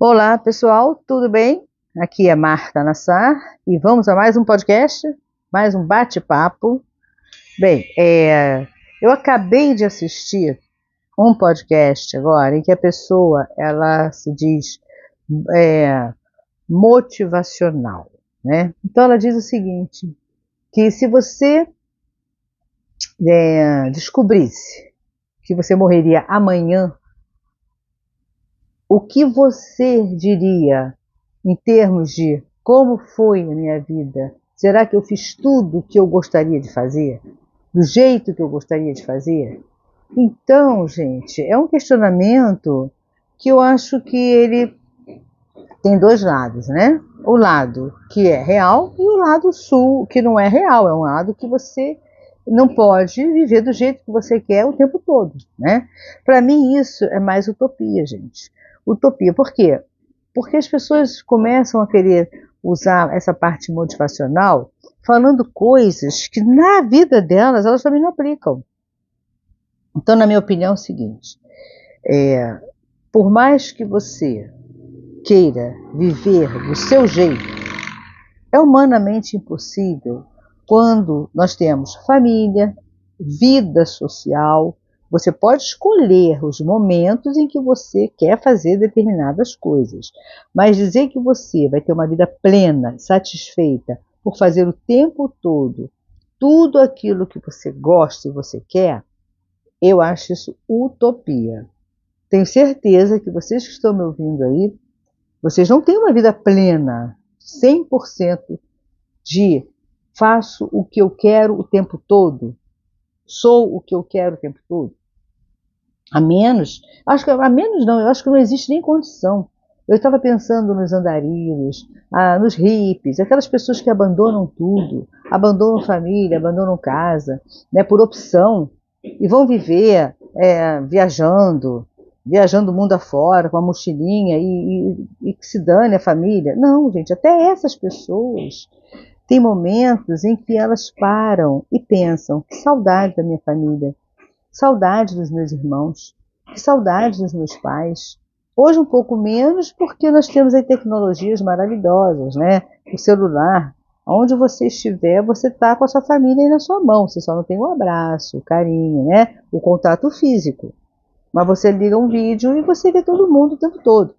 Olá, pessoal, tudo bem? Aqui é Marta Nassar e vamos a mais um podcast, mais um bate-papo. Bem, é, eu acabei de assistir um podcast agora em que a pessoa ela se diz é, motivacional, né? Então ela diz o seguinte, que se você é, descobrisse que você morreria amanhã o que você diria em termos de como foi a minha vida? Será que eu fiz tudo o que eu gostaria de fazer? Do jeito que eu gostaria de fazer? Então, gente, é um questionamento que eu acho que ele tem dois lados, né? O lado que é real e o lado sul que não é real, é um lado que você não pode viver do jeito que você quer o tempo todo, né? Para mim isso é mais utopia, gente utopia. Por quê? Porque as pessoas começam a querer usar essa parte motivacional falando coisas que na vida delas elas também não aplicam. Então, na minha opinião, é o seguinte: é, por mais que você queira viver do seu jeito, é humanamente impossível quando nós temos família, vida social, você pode escolher os momentos em que você quer fazer determinadas coisas, mas dizer que você vai ter uma vida plena, satisfeita por fazer o tempo todo tudo aquilo que você gosta e você quer, eu acho isso utopia. Tenho certeza que vocês que estão me ouvindo aí, vocês não têm uma vida plena, 100% de faço o que eu quero o tempo todo, sou o que eu quero o tempo todo. A menos, acho que a menos não, eu acho que não existe nem condição. Eu estava pensando nos andarilhos, ah, nos hippies, aquelas pessoas que abandonam tudo, abandonam família, abandonam casa, né, por opção, e vão viver é, viajando, viajando o mundo afora, com a mochilinha, e, e, e que se dane a família. Não, gente, até essas pessoas têm momentos em que elas param e pensam, que saudade da minha família, Saudade dos meus irmãos, saudade dos meus pais. Hoje um pouco menos porque nós temos aí tecnologias maravilhosas, né? O celular, onde você estiver, você está com a sua família aí na sua mão. Você só não tem o um abraço, o carinho, né? O contato físico. Mas você liga um vídeo e você vê todo mundo o tempo todo.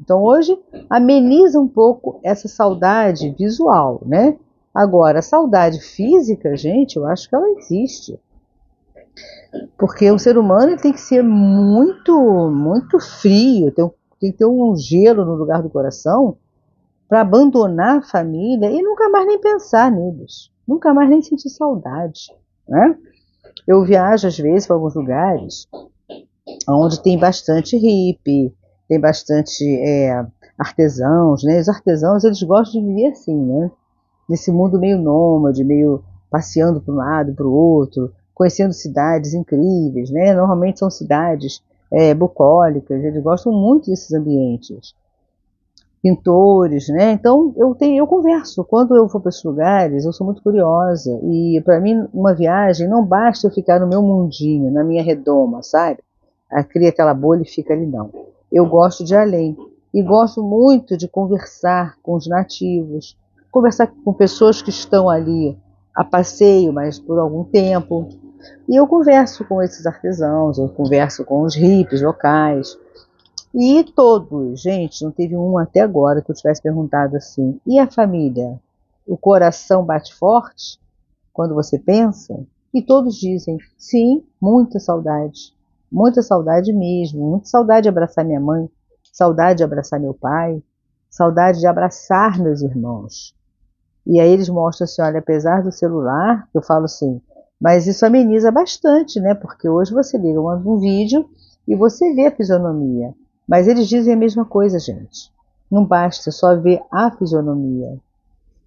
Então hoje ameniza um pouco essa saudade visual, né? Agora, a saudade física, gente, eu acho que ela existe. Porque o ser humano tem que ser muito, muito frio, tem, tem que ter um gelo no lugar do coração para abandonar a família e nunca mais nem pensar neles, nunca mais nem sentir saudade. Né? Eu viajo às vezes para alguns lugares onde tem bastante hippie, tem bastante é, artesãos, né? Os artesãos eles gostam de viver assim, né? Nesse mundo meio nômade, meio passeando para um lado, para o outro, conhecendo cidades incríveis, né? Normalmente são cidades é, bucólicas, eles gostam muito desses ambientes. Pintores, né? Então eu tenho, eu converso. Quando eu vou para esses lugares, eu sou muito curiosa e para mim uma viagem não basta eu ficar no meu mundinho, na minha redoma, sabe? A, cria aquela bolha e fica ali não. Eu gosto de além e gosto muito de conversar com os nativos, conversar com pessoas que estão ali a passeio, mas por algum tempo, e eu converso com esses artesãos, eu converso com os hippies locais. E todos, gente, não teve um até agora que eu tivesse perguntado assim: e a família? O coração bate forte quando você pensa? E todos dizem: sim, muita saudade. Muita saudade mesmo. Muita saudade de abraçar minha mãe, saudade de abraçar meu pai, saudade de abraçar meus irmãos. E aí eles mostram assim: olha, apesar do celular, eu falo assim, mas isso ameniza bastante, né? Porque hoje você liga um vídeo e você vê a fisionomia. Mas eles dizem a mesma coisa, gente. Não basta só ver a fisionomia.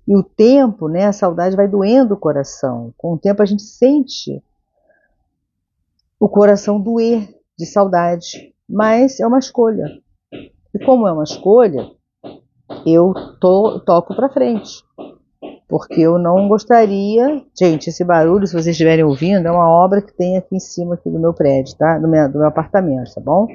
E o tempo, né? A saudade vai doendo o coração. Com o tempo a gente sente o coração doer de saudade. Mas é uma escolha. E como é uma escolha, eu to toco para frente porque eu não gostaria. Gente, esse barulho, se vocês estiverem ouvindo, é uma obra que tem aqui em cima aqui do meu prédio, tá? Do meu, do meu apartamento, tá bom?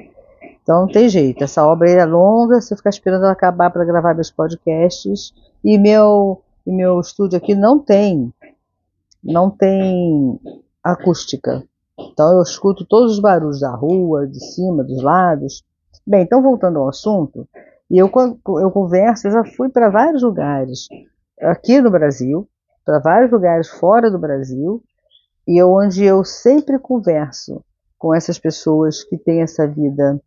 Então não tem jeito, essa obra é longa, você ficar esperando ela acabar para gravar meus podcasts. E meu, e meu estúdio aqui não tem, não tem acústica. Então eu escuto todos os barulhos da rua, de cima, dos lados. Bem, então voltando ao assunto, eu, eu converso, eu já fui para vários lugares aqui no Brasil, para vários lugares fora do Brasil, e eu, onde eu sempre converso com essas pessoas que têm essa vida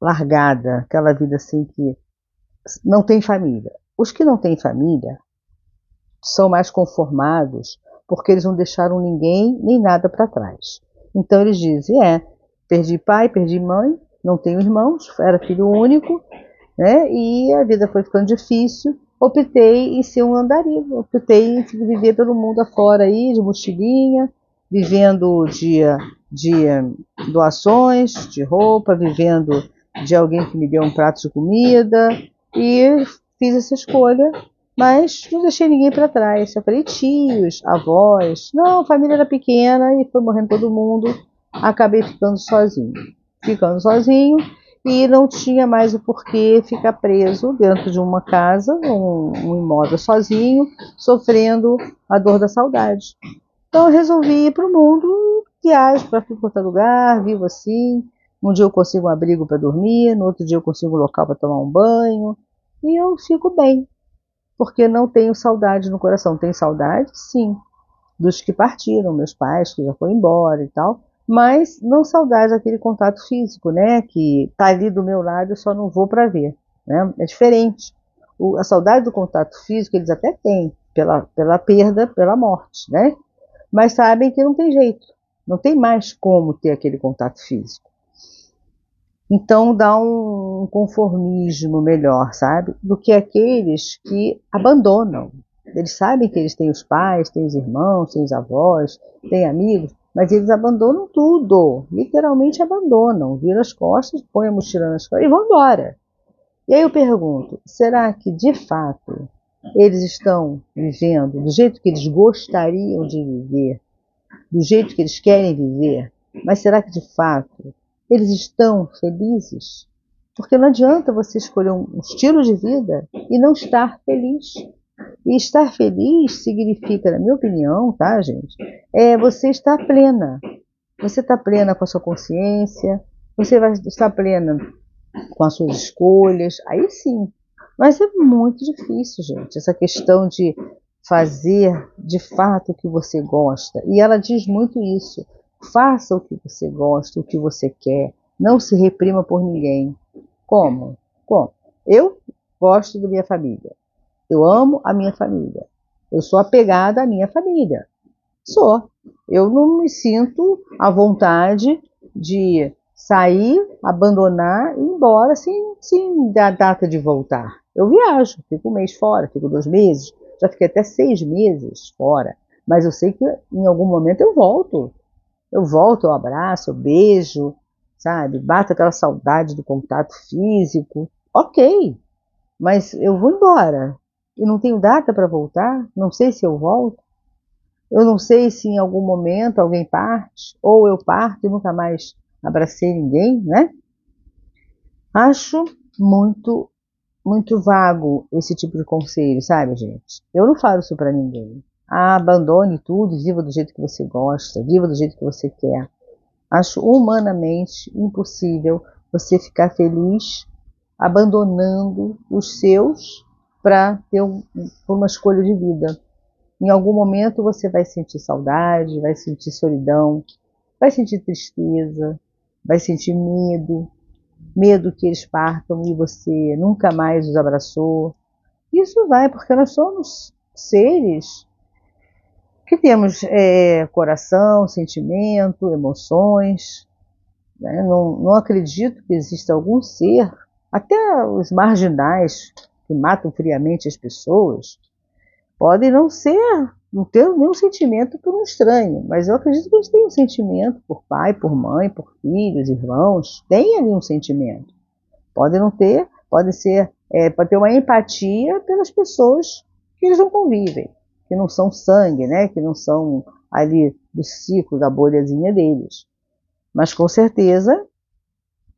largada, aquela vida assim que não tem família. Os que não têm família são mais conformados porque eles não deixaram ninguém nem nada para trás. Então eles dizem: é, perdi pai, perdi mãe, não tenho irmãos, era filho único, né? E a vida foi ficando difícil. Optei em ser um andarilho, optei em viver pelo mundo afora aí, de mochilinha, vivendo de, de doações, de roupa, vivendo de alguém que me deu um prato de comida e fiz essa escolha, mas não deixei ninguém para trás. Eu falei tios, avós, não, a família era pequena e foi morrendo todo mundo. Acabei ficando sozinho, ficando sozinho e não tinha mais o porquê ficar preso dentro de uma casa, um, um imóvel sozinho, sofrendo a dor da saudade. Então eu resolvi ir para o mundo, viajo para é lugar, vivo assim. Um dia eu consigo um abrigo para dormir, no outro dia eu consigo um local para tomar um banho, e eu fico bem, porque não tenho saudade no coração. Tenho saudade, sim, dos que partiram, meus pais que já foram embora e tal, mas não saudade daquele contato físico, né? Que tá ali do meu lado, eu só não vou para ver, né? É diferente. O, a saudade do contato físico eles até têm pela, pela perda, pela morte, né? Mas sabem que não tem jeito, não tem mais como ter aquele contato físico. Então dá um conformismo melhor, sabe? Do que aqueles que abandonam. Eles sabem que eles têm os pais, têm os irmãos, têm os avós, têm amigos, mas eles abandonam tudo, literalmente abandonam, viram as costas, põem a mochila nas costas e vão embora. E aí eu pergunto, será que de fato eles estão vivendo do jeito que eles gostariam de viver, do jeito que eles querem viver? Mas será que de fato eles estão felizes? Porque não adianta você escolher um estilo de vida e não estar feliz. E estar feliz significa, na minha opinião, tá, gente? É você estar plena. Você está plena com a sua consciência, você vai estar plena com as suas escolhas, aí sim. Mas é muito difícil, gente, essa questão de fazer de fato o que você gosta. E ela diz muito isso. Faça o que você gosta, o que você quer. Não se reprima por ninguém. Como? Como? Eu gosto da minha família. Eu amo a minha família. Eu sou apegada à minha família. Sou. Eu não me sinto à vontade de sair, abandonar e ir embora sem, sem dar data de voltar. Eu viajo, fico um mês fora, fico dois meses, já fiquei até seis meses fora. Mas eu sei que em algum momento eu volto. Eu volto, eu abraço, eu beijo, sabe? Bato aquela saudade do contato físico. Ok, mas eu vou embora e não tenho data para voltar, não sei se eu volto, eu não sei se em algum momento alguém parte, ou eu parto e nunca mais abracei ninguém, né? Acho muito, muito vago esse tipo de conselho, sabe, gente? Eu não falo isso para ninguém. Ah, abandone tudo, viva do jeito que você gosta, viva do jeito que você quer. Acho humanamente impossível você ficar feliz abandonando os seus para ter um, uma escolha de vida. Em algum momento você vai sentir saudade, vai sentir solidão, vai sentir tristeza, vai sentir medo, medo que eles partam e você nunca mais os abraçou. Isso vai porque nós somos seres que temos é, coração, sentimento, emoções. Né? Não, não acredito que exista algum ser, até os marginais, que matam friamente as pessoas, podem não ser, não ter nenhum sentimento por um estranho, mas eu acredito que eles têm um sentimento por pai, por mãe, por filhos, irmãos, tem ali um sentimento. Podem não ter, pode ser, é, pode ter uma empatia pelas pessoas que eles não convivem, que não são sangue, né, que não são ali do ciclo da bolhazinha deles. Mas com certeza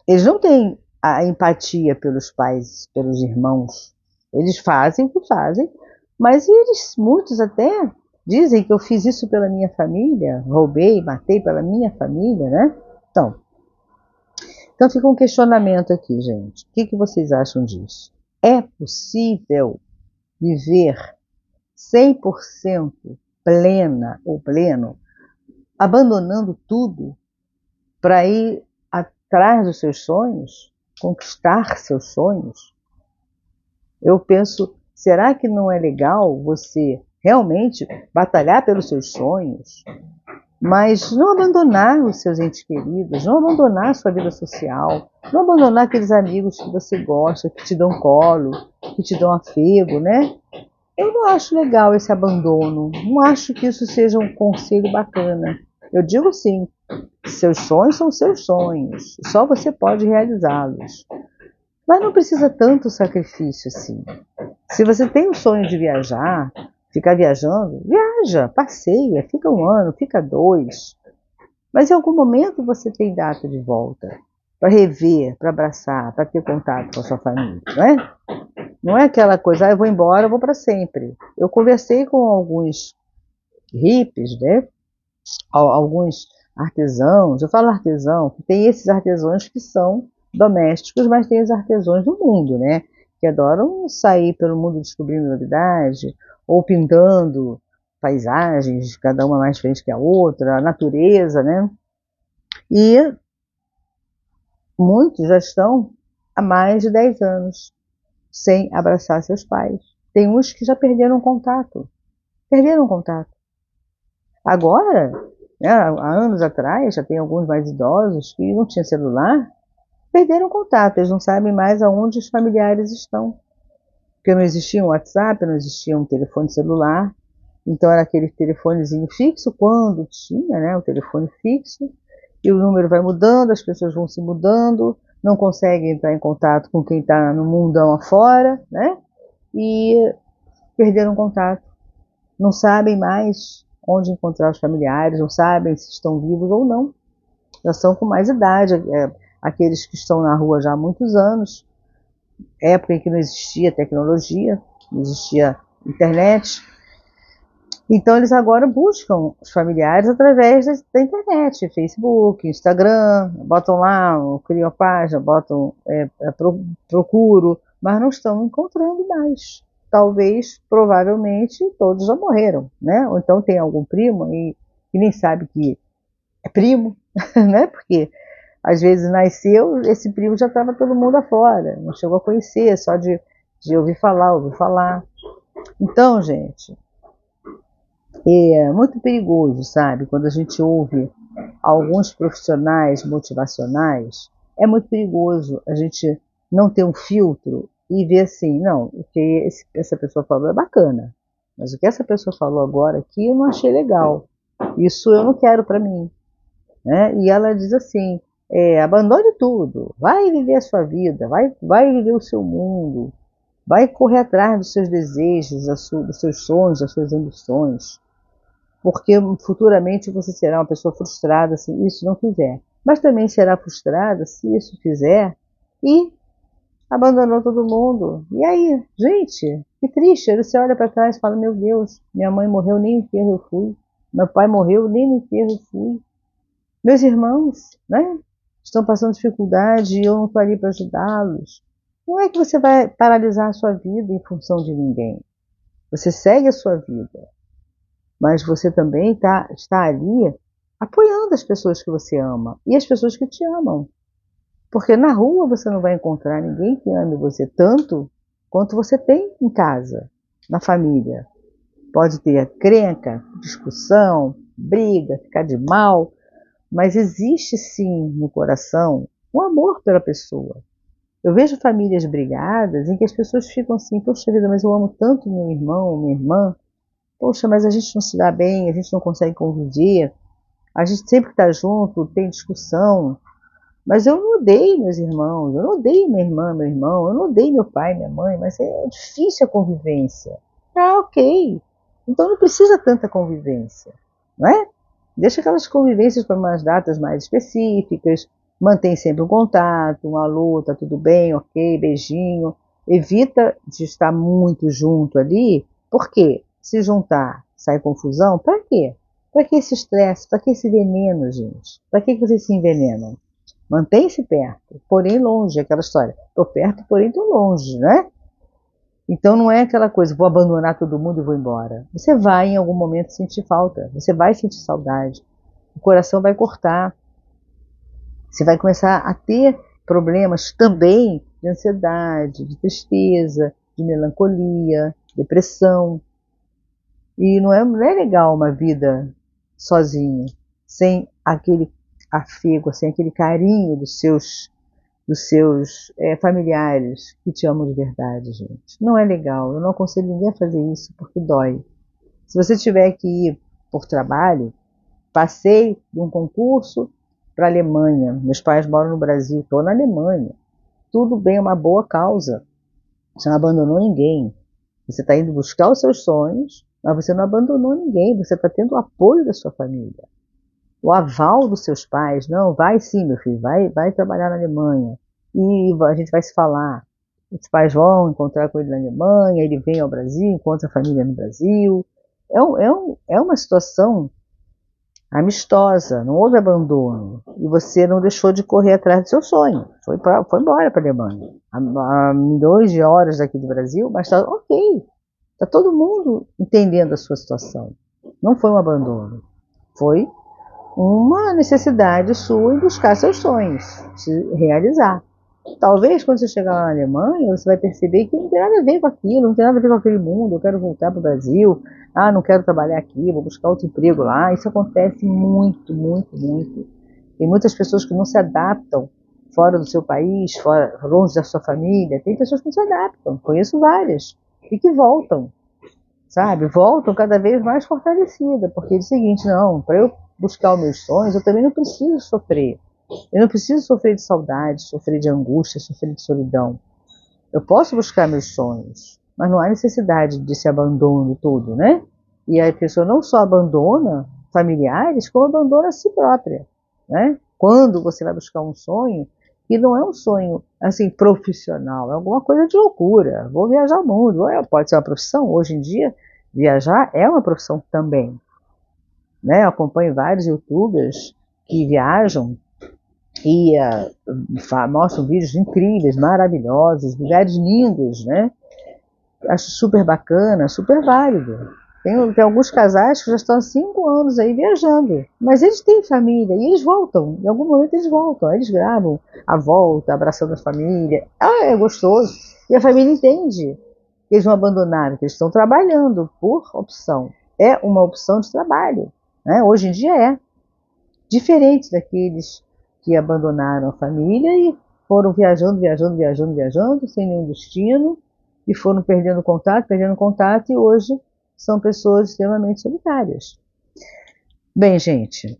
eles não têm a empatia pelos pais, pelos irmãos. Eles fazem o que fazem, mas eles, muitos até, dizem que eu fiz isso pela minha família, roubei, matei pela minha família, né? Então, então fica um questionamento aqui, gente. O que, que vocês acham disso? É possível viver 100% plena ou pleno, abandonando tudo para ir atrás dos seus sonhos, conquistar seus sonhos? Eu penso, será que não é legal você realmente batalhar pelos seus sonhos, mas não abandonar os seus entes queridos, não abandonar a sua vida social, não abandonar aqueles amigos que você gosta, que te dão colo, que te dão afego, né? Eu não acho legal esse abandono, não acho que isso seja um conselho bacana. Eu digo sim, seus sonhos são seus sonhos, só você pode realizá-los. Mas não precisa tanto sacrifício assim. Se você tem o sonho de viajar, ficar viajando, viaja, passeia, fica um ano, fica dois. Mas em algum momento você tem data de volta para rever, para abraçar, para ter contato com a sua família, não é? Não é aquela coisa, ah, eu vou embora, eu vou para sempre. Eu conversei com alguns hippies, né? Alguns artesãos, eu falo artesão, tem esses artesãos que são domésticos, mas tem os artesãos do mundo, né? Que adoram sair pelo mundo descobrindo novidade, ou pintando paisagens, cada uma mais diferente que a outra, a natureza, né? E muitos já estão há mais de 10 anos sem abraçar seus pais. Tem uns que já perderam contato. Perderam contato. Agora, né, há anos atrás, já tem alguns mais idosos que não tinham celular, perderam contato, eles não sabem mais aonde os familiares estão porque não existia um WhatsApp, não existia um telefone celular, então era aquele telefonezinho fixo, quando tinha né, o telefone fixo, e o número vai mudando, as pessoas vão se mudando, não conseguem entrar em contato com quem está no mundão afora, né? E perderam contato. Não sabem mais onde encontrar os familiares, não sabem se estão vivos ou não. Já são com mais idade, é, aqueles que estão na rua já há muitos anos, época em que não existia tecnologia, não existia internet. Então eles agora buscam os familiares através da internet, Facebook, Instagram, botam lá, criam a página, botam, é, é procuro, mas não estão encontrando mais. Talvez, provavelmente, todos já morreram, né? Ou então tem algum primo e que nem sabe que é primo, né? Porque às vezes nasceu, esse primo já estava todo mundo afora, não chegou a conhecer, só de, de ouvir falar, ouvir falar. Então, gente, é muito perigoso, sabe? Quando a gente ouve alguns profissionais motivacionais, é muito perigoso a gente não ter um filtro e ver assim, não, o que esse, essa pessoa falou é bacana, mas o que essa pessoa falou agora aqui eu não achei legal. Isso eu não quero para mim. Né? E ela diz assim, é, abandone tudo, vai viver a sua vida, vai, vai viver o seu mundo, vai correr atrás dos seus desejos, dos seus sonhos, das suas ambições, porque futuramente você será uma pessoa frustrada se isso não fizer, mas também será frustrada se isso fizer e abandonou todo mundo. E aí, gente, que triste. Aí você olha para trás e fala: Meu Deus, minha mãe morreu, nem no enterro eu fui. Meu pai morreu, nem no enterro eu fui. Meus irmãos, né? Estão passando dificuldade e eu não estou ali para ajudá-los. Não é que você vai paralisar a sua vida em função de ninguém. Você segue a sua vida, mas você também tá, está ali apoiando as pessoas que você ama e as pessoas que te amam. Porque na rua você não vai encontrar ninguém que ame você tanto quanto você tem em casa, na família. Pode ter crenca, discussão, briga, ficar de mal, mas existe sim no coração um amor pela pessoa. Eu vejo famílias brigadas em que as pessoas ficam assim, poxa vida, mas eu amo tanto meu irmão, minha irmã, poxa, mas a gente não se dá bem, a gente não consegue conviver, a gente sempre está junto, tem discussão, mas eu não odeio meus irmãos, eu não odeio minha irmã, meu irmão, eu não odeio meu pai, minha mãe, mas é difícil a convivência. Ah, ok. Então não precisa tanta convivência, não é? Deixa aquelas convivências para umas datas mais específicas, Mantém sempre um contato, um alô, tá tudo bem, ok, beijinho. Evita de estar muito junto ali, porque se juntar sai confusão, para quê? Para que esse estresse? Para que esse veneno, gente? Para que vocês se envenenam? Mantém-se perto, porém longe, aquela história. Estou perto, porém estou longe, né? Então não é aquela coisa, vou abandonar todo mundo e vou embora. Você vai em algum momento sentir falta, você vai sentir saudade, o coração vai cortar, você vai começar a ter problemas também de ansiedade, de tristeza, de melancolia, depressão. E não é, não é legal uma vida sozinho, sem aquele afego, sem aquele carinho dos seus dos seus é, familiares que te amam de verdade, gente. Não é legal. Eu não aconselho ninguém a fazer isso porque dói. Se você tiver que ir por trabalho, passei de um concurso para a Alemanha. Meus pais moram no Brasil, estou na Alemanha. Tudo bem, é uma boa causa. Você não abandonou ninguém. Você está indo buscar os seus sonhos, mas você não abandonou ninguém. Você está tendo o apoio da sua família o aval dos seus pais, não, vai sim, meu filho, vai, vai trabalhar na Alemanha e a gente vai se falar. Os pais vão encontrar com ele na Alemanha, ele vem ao Brasil, encontra a família no Brasil. É, um, é, um, é uma situação amistosa, não houve abandono. E você não deixou de correr atrás do seu sonho. Foi, pra, foi embora para a Alemanha. A, milhões de horas daqui do Brasil, mas está ok. Está todo mundo entendendo a sua situação. Não foi um abandono. Foi uma necessidade sua em buscar seus sonhos, se realizar. Talvez quando você chegar lá na Alemanha, você vai perceber que não tem nada a ver com aquilo, não tem nada a ver com aquele mundo, eu quero voltar para o Brasil, ah, não quero trabalhar aqui, vou buscar outro emprego lá. Isso acontece muito, muito, muito. Tem muitas pessoas que não se adaptam fora do seu país, fora, longe da sua família. Tem pessoas que não se adaptam, conheço várias, e que voltam, sabe? Voltam cada vez mais fortalecidas, porque é o seguinte, não, para eu buscar os meus sonhos, eu também não preciso sofrer. Eu não preciso sofrer de saudade, sofrer de angústia, sofrer de solidão. Eu posso buscar meus sonhos, mas não há necessidade desse abandono todo, né? E a pessoa não só abandona familiares, como abandona a si própria, né? Quando você vai buscar um sonho, e não é um sonho assim profissional, é alguma coisa de loucura. Vou viajar o mundo, pode ser uma profissão. Hoje em dia, viajar é uma profissão também. Né? Eu acompanho vários youtubers que viajam e uh, mostram vídeos incríveis, maravilhosos, lugares lindos, né? Acho super bacana, super válido. Tem, tem, alguns casais que já estão há cinco anos aí viajando, mas eles têm família e eles voltam. Em algum momento eles voltam, eles gravam a volta, abraçando a família. Ah, é gostoso. E a família entende que eles não abandonaram, que eles estão trabalhando por opção. É uma opção de trabalho. Né? Hoje em dia é diferente daqueles que abandonaram a família e foram viajando, viajando, viajando, viajando, sem nenhum destino, e foram perdendo contato, perdendo contato, e hoje são pessoas extremamente solitárias. Bem, gente,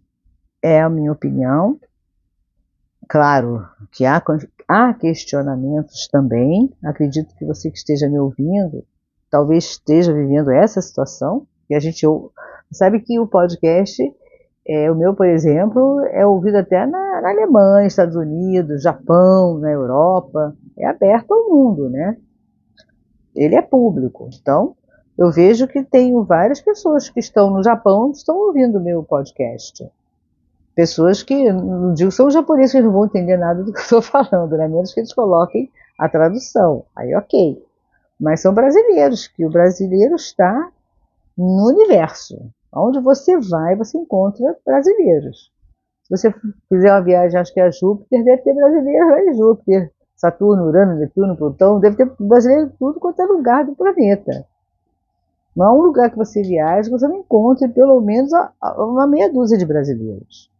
é a minha opinião. Claro que há, há questionamentos também. Acredito que você que esteja me ouvindo, talvez esteja vivendo essa situação, e a gente Sabe que o podcast, é, o meu, por exemplo, é ouvido até na, na Alemanha, Estados Unidos, Japão, na Europa. É aberto ao mundo, né? Ele é público. Então, eu vejo que tenho várias pessoas que estão no Japão estão ouvindo o meu podcast. Pessoas que, não digo são japoneses que não vão entender nada do que eu estou falando, né? menos que eles coloquem a tradução. Aí, ok. Mas são brasileiros, que o brasileiro está no universo. Onde você vai, você encontra brasileiros. Se você fizer uma viagem, acho que é a Júpiter, deve ter brasileiros lá em Júpiter. Saturno, Urano, Netuno, Plutão, deve ter brasileiro tudo quanto é lugar do planeta. Não há um lugar que você viaje você não encontre pelo menos uma meia dúzia de brasileiros.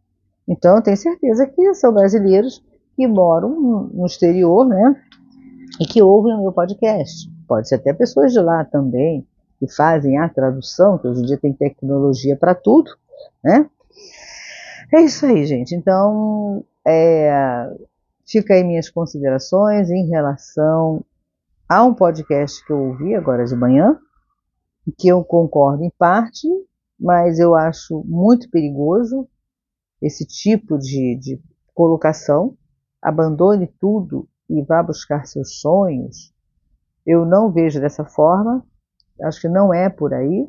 Então, eu tenho certeza que são brasileiros que moram no exterior, né? E que ouvem o meu podcast. Pode ser até pessoas de lá também, que fazem a tradução, que hoje em dia tem tecnologia para tudo, né? É isso aí, gente. Então, é, fica aí minhas considerações em relação a um podcast que eu ouvi agora de manhã, que eu concordo em parte, mas eu acho muito perigoso esse tipo de, de colocação, abandone tudo e vá buscar seus sonhos. Eu não vejo dessa forma, acho que não é por aí,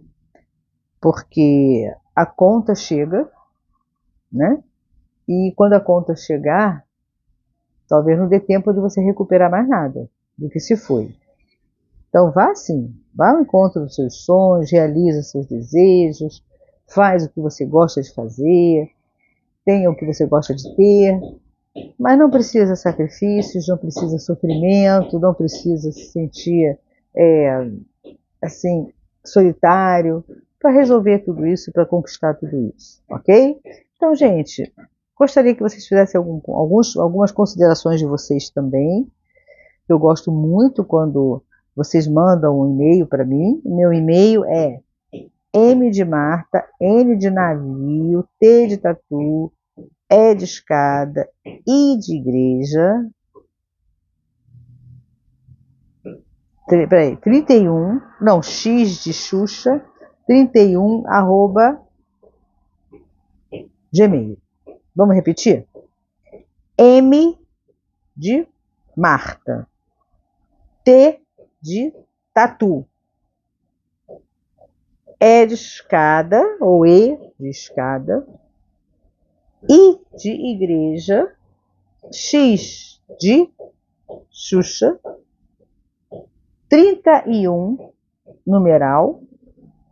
porque a conta chega, né? E quando a conta chegar, talvez não dê tempo de você recuperar mais nada do que se foi. Então vá sim, vá ao encontro dos seus sonhos, realiza seus desejos, faz o que você gosta de fazer, tenha o que você gosta de ter, mas não precisa sacrifícios, não precisa sofrimento, não precisa se sentir é, assim solitário para resolver tudo isso, para conquistar tudo isso, ok? Então, gente, gostaria que vocês fizessem algum, alguns, algumas considerações de vocês também. Eu gosto muito quando vocês mandam um e-mail para mim. Meu e-mail é M de Marta, N de navio, T de tatu, E de escada, I de igreja. Peraí, 31, não, X de Xuxa, 31, arroba, Gmail. Vamos repetir? M de Marta, T de tatu. E de escada, ou E de escada. I de igreja. X de Xuxa. 31, numeral,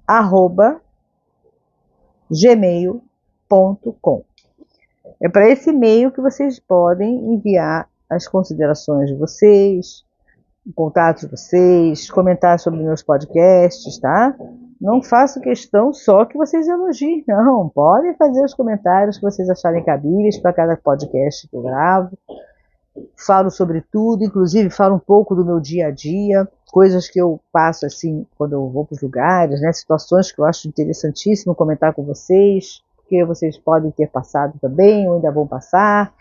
arroba, gmail.com. É para esse e-mail que vocês podem enviar as considerações de vocês, contato de vocês, comentar sobre meus podcasts, tá? Não faço questão só que vocês elogiem, não. Podem fazer os comentários que vocês acharem cabíveis para cada podcast que eu gravo. Falo sobre tudo, inclusive falo um pouco do meu dia a dia, coisas que eu passo assim quando eu vou para os lugares, né? Situações que eu acho interessantíssimo comentar com vocês, porque vocês podem ter passado também ou ainda vão passar,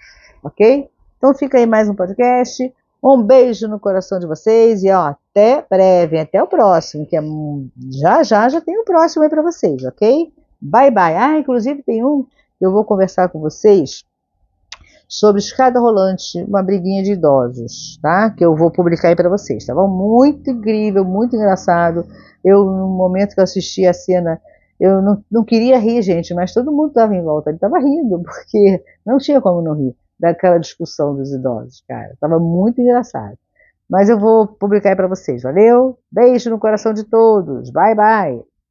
ok? Então fica aí mais um podcast. Um beijo no coração de vocês e ó, até breve, até o próximo, que é já já já tem o um próximo aí para vocês, ok? Bye bye. Ah, inclusive tem um que eu vou conversar com vocês sobre escada rolante, uma briguinha de idosos, tá? Que eu vou publicar aí para vocês, tá bom? Muito incrível, muito engraçado. Eu no momento que eu assisti a cena eu não, não queria rir, gente, mas todo mundo estava em volta, ele estava rindo, porque não tinha como não rir daquela discussão dos idosos, cara. Tava muito engraçado. Mas eu vou publicar aí para vocês, valeu? Beijo no coração de todos. Bye, bye.